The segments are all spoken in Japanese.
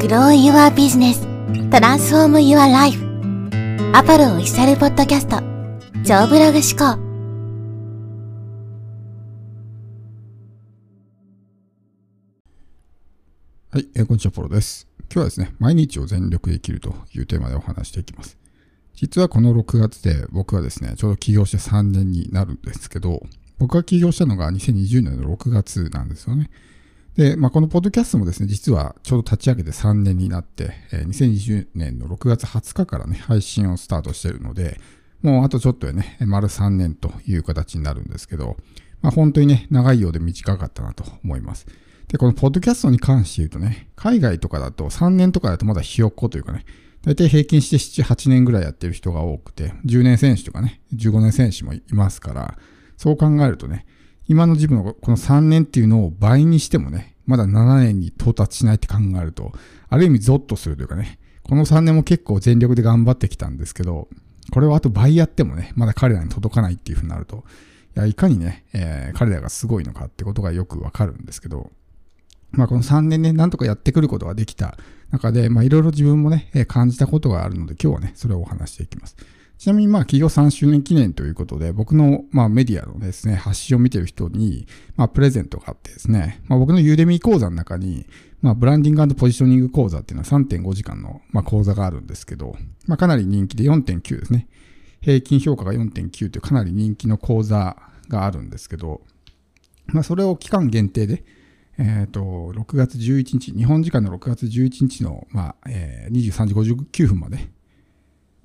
Grow Your Business Transform Your Life アパルオフィシャルポッドキャスト超ブログ思考はい、えーこんにちは、ポロです。今日はですね、毎日を全力で生きるというテーマでお話していきます。実はこの6月で僕はですね、ちょうど起業して3年になるんですけど、僕が起業したのが2020年の6月なんですよね。で、まあ、このポッドキャストもですね、実はちょうど立ち上げて3年になって、えー2020年の6月20日からね、配信をスタートしているので、もうあとちょっとでね、丸3年という形になるんですけど、まあ、本当にね、長いようで短かったなと思います。で、このポッドキャストに関して言うとね、海外とかだと3年とかだとまだひよっこというかね、大体平均して7、8年ぐらいやってる人が多くて、10年選手とかね、15年選手もいますから、そう考えるとね、今の自分のこの3年っていうのを倍にしてもね、まだ7年に到達しないって考えると、ある意味ゾッとするというかね、この3年も結構全力で頑張ってきたんですけど、これをあと倍やってもね、まだ彼らに届かないっていう風になると、いや、いかにね、えー彼らがすごいのかってことがよくわかるんですけど、まあこの3年ね、なんとかやってくることができた中で、まあいろいろ自分もね、感じたことがあるので、今日はね、それをお話していきます。ちなみにまあ企業3周年記念ということで、僕のまあメディアのですね、発信を見てる人に、まあプレゼントがあってですね、まあ僕のユーデミー講座の中に、まあブランディングポジショニング講座っていうのは3.5時間のまあ講座があるんですけど、まあかなり人気で4.9ですね。平均評価が4.9というかなり人気の講座があるんですけど、まあそれを期間限定で、えっ、と、6月11日、日本時間の6月11日の、まあ、えー23時59分まで、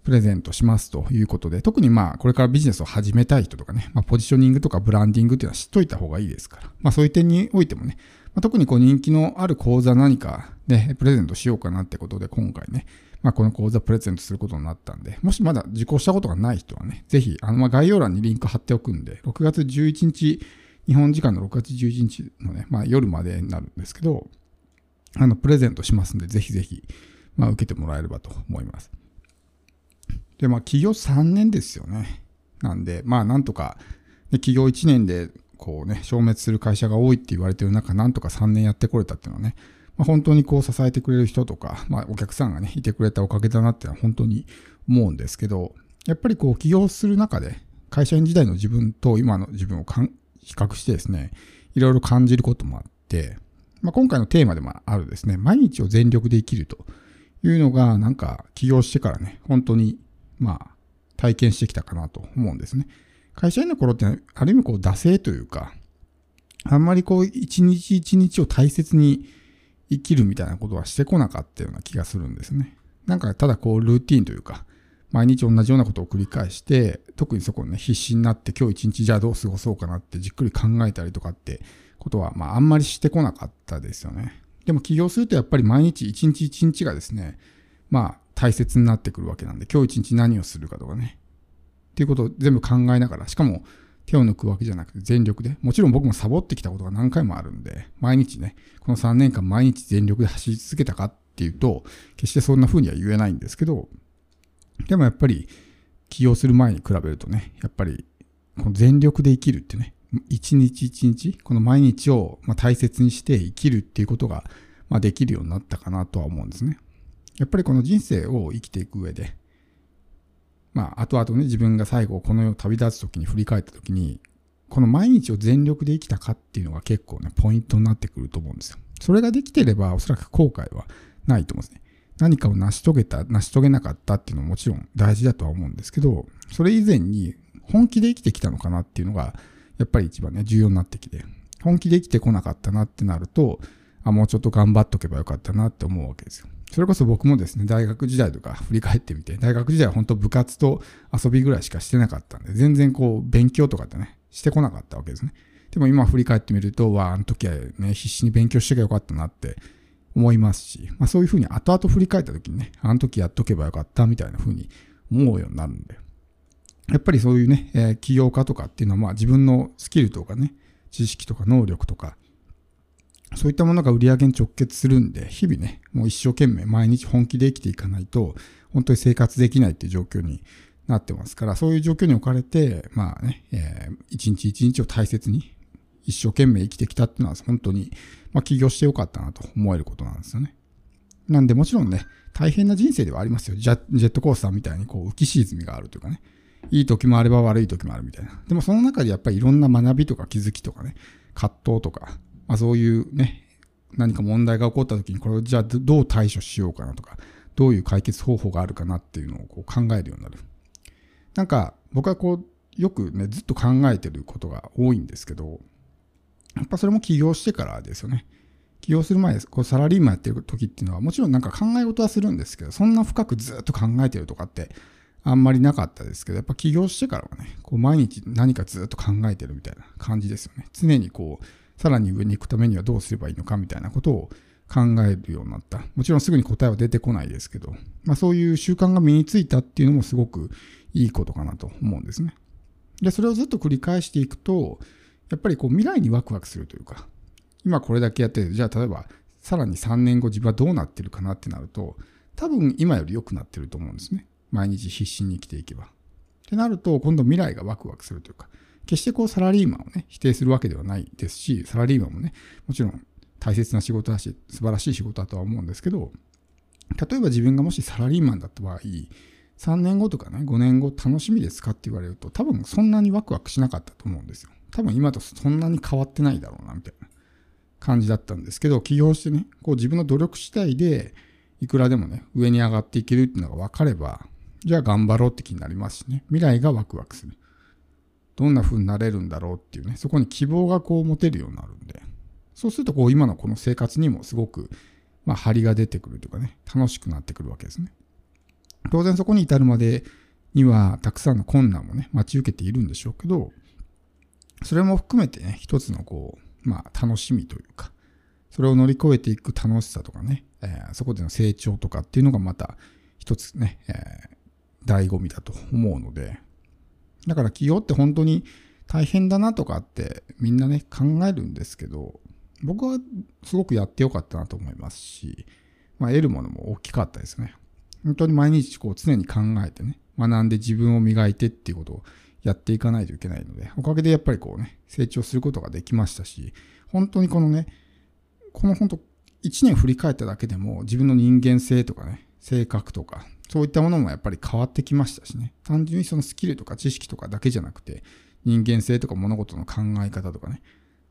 プレゼントしますということで、特にまあ、これからビジネスを始めたい人とかね、まあ、ポジショニングとかブランディングっていうのは知っといた方がいいですから、まあ、そういう点においてもね、まあ、特にこう人気のある講座何かでプレゼントしようかなってことで、今回ね、まあ、この講座プレゼントすることになったんで、もしまだ受講したことがない人はね、ぜひ、あの、まあ、概要欄にリンク貼っておくんで、6月11日、日本時間の6月11日のね、まあ、夜までになるんですけど、あの、プレゼントしますんで、ぜひぜひ、まあ、受けてもらえればと思います。で、まあ、企業3年ですよね。なんで、まあ、なんとか、ね、企業1年で、こうね、消滅する会社が多いって言われてる中、なんとか3年やってこれたっていうのはね、まあ、本当にこう支えてくれる人とか、まあ、お客さんがね、いてくれたおかげだなってのは本当に思うんですけど、やっぱりこう、起業する中で、会社員時代の自分と今の自分を比較してですね、いろいろ感じることもあって、まあ、今回のテーマでもあるですね、毎日を全力で生きるというのが、なんか起業してからね、本当に、まあ、体験してきたかなと思うんですね。会社員の頃って、ある意味こう、惰性というか、あんまりこう、一日一日を大切に生きるみたいなことはしてこなかったような気がするんですね。なんか、ただこう、ルーティンというか、毎日同じようなことを繰り返して、特にそこにね、必死になって今日一日じゃあどう過ごそうかなってじっくり考えたりとかってことは、まああんまりしてこなかったですよね。でも起業するとやっぱり毎日一日一日がですね、まあ大切になってくるわけなんで、今日一日何をするかとかね。っていうことを全部考えながら、しかも手を抜くわけじゃなくて全力で、もちろん僕もサボってきたことが何回もあるんで、毎日ね、この3年間毎日全力で走り続けたかっていうと、決してそんな風には言えないんですけど、でもやっぱり起業する前に比べるとね、やっぱりこの全力で生きるってね、一日一日、この毎日をま大切にして生きるっていうことがまできるようになったかなとは思うんですね。やっぱりこの人生を生きていく上で、まあ後々ね、自分が最後この世を旅立つ時に振り返った時に、この毎日を全力で生きたかっていうのが結構ね、ポイントになってくると思うんですよ。それができてればおそらく後悔はないと思うんですね。何かを成し遂げた、成し遂げなかったっていうのももちろん大事だとは思うんですけど、それ以前に本気で生きてきたのかなっていうのが、やっぱり一番ね、重要になってきて、本気で生きてこなかったなってなると、あ、もうちょっと頑張っとけばよかったなって思うわけですよ。それこそ僕もですね、大学時代とか振り返ってみて、大学時代は本当部活と遊びぐらいしかしてなかったんで、全然こう、勉強とかってね、してこなかったわけですね。でも今振り返ってみると、わあ、あの時はね、必死に勉強してけばよかったなって思いますし、まあそういうふうに後々振り返った時にね、あの時やっとけばよかったみたいなふうに思うようになるんで。やっぱりそういうね、えー起業家とかっていうのはまあ自分のスキルとかね、知識とか能力とか、そういったものが売り上げに直結するんで、日々ね、もう一生懸命毎日本気で生きていかないと、本当に生活できないっていう状況になってますから、そういう状況に置かれて、まあね、えー一日一日を大切に一生懸命生きてきたっていうのは本当に、まあ起業してよかったなと思えることなんですよね。なんでもちろんね、大変な人生ではありますよ。ジェットコースターみたいにこう浮き沈みがあるというかね。いい時もあれば悪い時もあるみたいな。でもその中でやっぱりいろんな学びとか気づきとかね、葛藤とか、まあそういうね、何か問題が起こった時にこれをじゃあどう対処しようかなとか、どういう解決方法があるかなっていうのをこう考えるようになる。なんか僕はこうよくね、ずっと考えてることが多いんですけど、やっぱそれも起業してからですよね。起業する前、こうサラリーマンやってる時っていうのはもちろんなんか考え事はするんですけど、そんな深くずっと考えてるとかってあんまりなかったですけど、やっぱ起業してからはね、こう毎日何かずっと考えてるみたいな感じですよね。常にこう、さらに上に行くためにはどうすればいいのかみたいなことを考えるようになった。もちろんすぐに答えは出てこないですけど、まあそういう習慣が身についたっていうのもすごくいいことかなと思うんですね。で、それをずっと繰り返していくと、やっぱりこう未来にワクワクするというか、今これだけやって、じゃあ例えばさらに3年後自分はどうなってるかなってなると、多分今より良くなってると思うんですね。毎日必死に生きていけば。ってなると、今度未来がワクワクするというか、決してこうサラリーマンをね、否定するわけではないですし、サラリーマンもね、もちろん大切な仕事だし、素晴らしい仕事だとは思うんですけど、例えば自分がもしサラリーマンだった場合、3年後とかね、5年後楽しみですかって言われると、多分そんなにワクワクしなかったと思うんですよ。多分今とそんなに変わってないだろうな、みたいな感じだったんですけど、起業してね、こう自分の努力次第で、いくらでもね、上に上がっていけるっていうのが分かれば、じゃあ頑張ろうって気になりますしね。未来がワクワクする。どんな風になれるんだろうっていうね、そこに希望がこう持てるようになるんで、そうするとこう今のこの生活にもすごく、まあ張りが出てくるというかね、楽しくなってくるわけですね。当然そこに至るまでにはたくさんの困難もね、待ち受けているんでしょうけど、それも含めてね、一つのこう、まあ楽しみというか、それを乗り越えていく楽しさとかね、えー、そこでの成長とかっていうのがまた一つね、え醍醐味だと思うので、だから起業って本当に大変だなとかってみんなね考えるんですけど、僕はすごくやってよかったなと思いますし、まあ、得るものも大きかったですね。本当に毎日こう常に考えてね、学んで自分を磨いてっていうことをやっていかないといけないので、おかげでやっぱりこうね、成長することができましたし、本当にこのね、この本当1年振り返っただけでも自分の人間性とかね、性格とか、そういったものもやっぱり変わってきましたしね。単純にそのスキルとか知識とかだけじゃなくて、人間性とか物事の考え方とかね。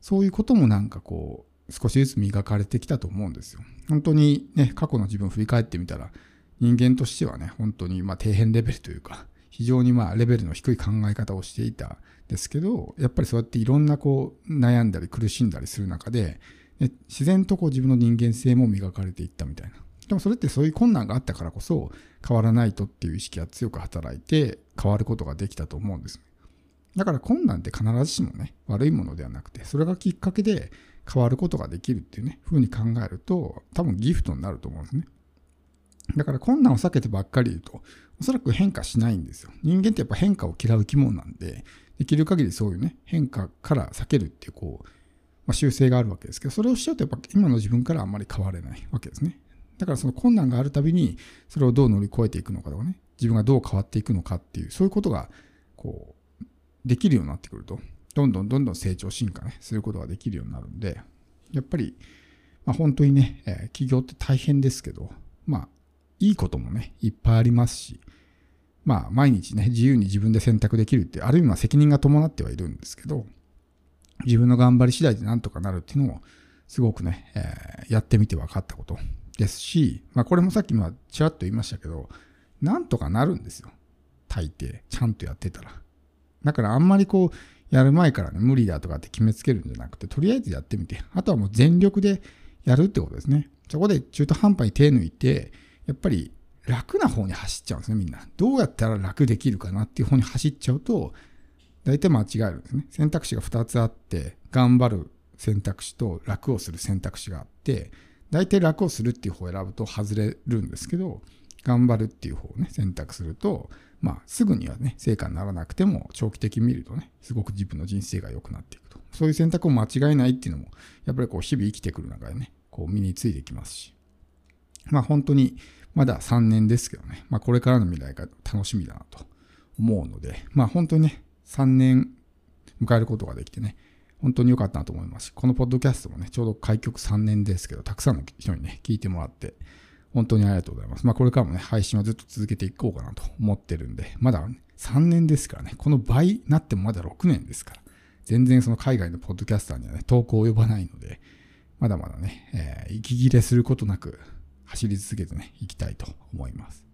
そういうこともなんかこう、少しずつ磨かれてきたと思うんですよ。本当にね、過去の自分を振り返ってみたら、人間としてはね、本当にまあ底辺レベルというか、非常にまあレベルの低い考え方をしていたんですけど、やっぱりそうやっていろんなこう悩んだり苦しんだりする中で、自然とこう自分の人間性も磨かれていったみたいな。でもそれってそういう困難があったからこそ変わらないとっていう意識が強く働いて変わることができたと思うんですね。だから困難って必ずしもね、悪いものではなくて、それがきっかけで変わることができるっていうね、風に考えると多分ギフトになると思うんですね。だから困難を避けてばっかり言うと、おそらく変化しないんですよ。人間ってやっぱ変化を嫌う生き物なんで、できる限りそういうね、変化から避けるっていうこう、まあ、習性があるわけですけど、それをしちゃうとやっぱ今の自分からあんまり変われないわけですね。だからその困難があるたびに、それをどう乗り越えていくのかとかね、自分がどう変わっていくのかっていう、そういうことが、こう、できるようになってくると、どんどんどんどん成長進化ね、することができるようになるんで、やっぱり、まあ、本当にね、えー、起業って大変ですけど、まあ、いいこともね、いっぱいありますし、まあ、毎日ね、自由に自分で選択できるって、ある意味は責任が伴ってはいるんですけど、自分の頑張り次第でなんとかなるっていうのも、すごくね、えー、やってみて分かったこと。ですし、まあこれもさっきもちらっと言いましたけど、なんとかなるんですよ。大抵。ちゃんとやってたら。だからあんまりこう、やる前からね、無理だとかって決めつけるんじゃなくて、とりあえずやってみて、あとはもう全力でやるってことですね。そこで中途半端に手抜いて、やっぱり楽な方に走っちゃうんですね、みんな。どうやったら楽できるかなっていう方に走っちゃうと、大体間違えるんですね。選択肢が2つあって、頑張る選択肢と楽をする選択肢があって、大体楽をするっていう方を選ぶと外れるんですけど、頑張るっていう方をね、選択すると、まあ、すぐにはね、成果にならなくても、長期的に見るとね、すごく自分の人生が良くなっていくと。そういう選択を間違えないっていうのも、やっぱりこう、日々生きてくる中でね、こう、身についてきますし。まあ、本当に、まだ3年ですけどね、まあ、これからの未来が楽しみだなと思うので、まあ、本当にね、3年迎えることができてね、本当に良かったなと思います、このポッドキャストもね、ちょうど開局3年ですけど、たくさんの人にね、聞いてもらって、本当にありがとうございます。まあこれからもね、配信はずっと続けていこうかなと思ってるんで、まだ、3年ですからね、この倍なってもまだ6年ですから、全然その海外のポッドキャスターにはね、投稿及ばないので、まだまだね、えー、息切れすることなく走り続けてね、いきたいと思います。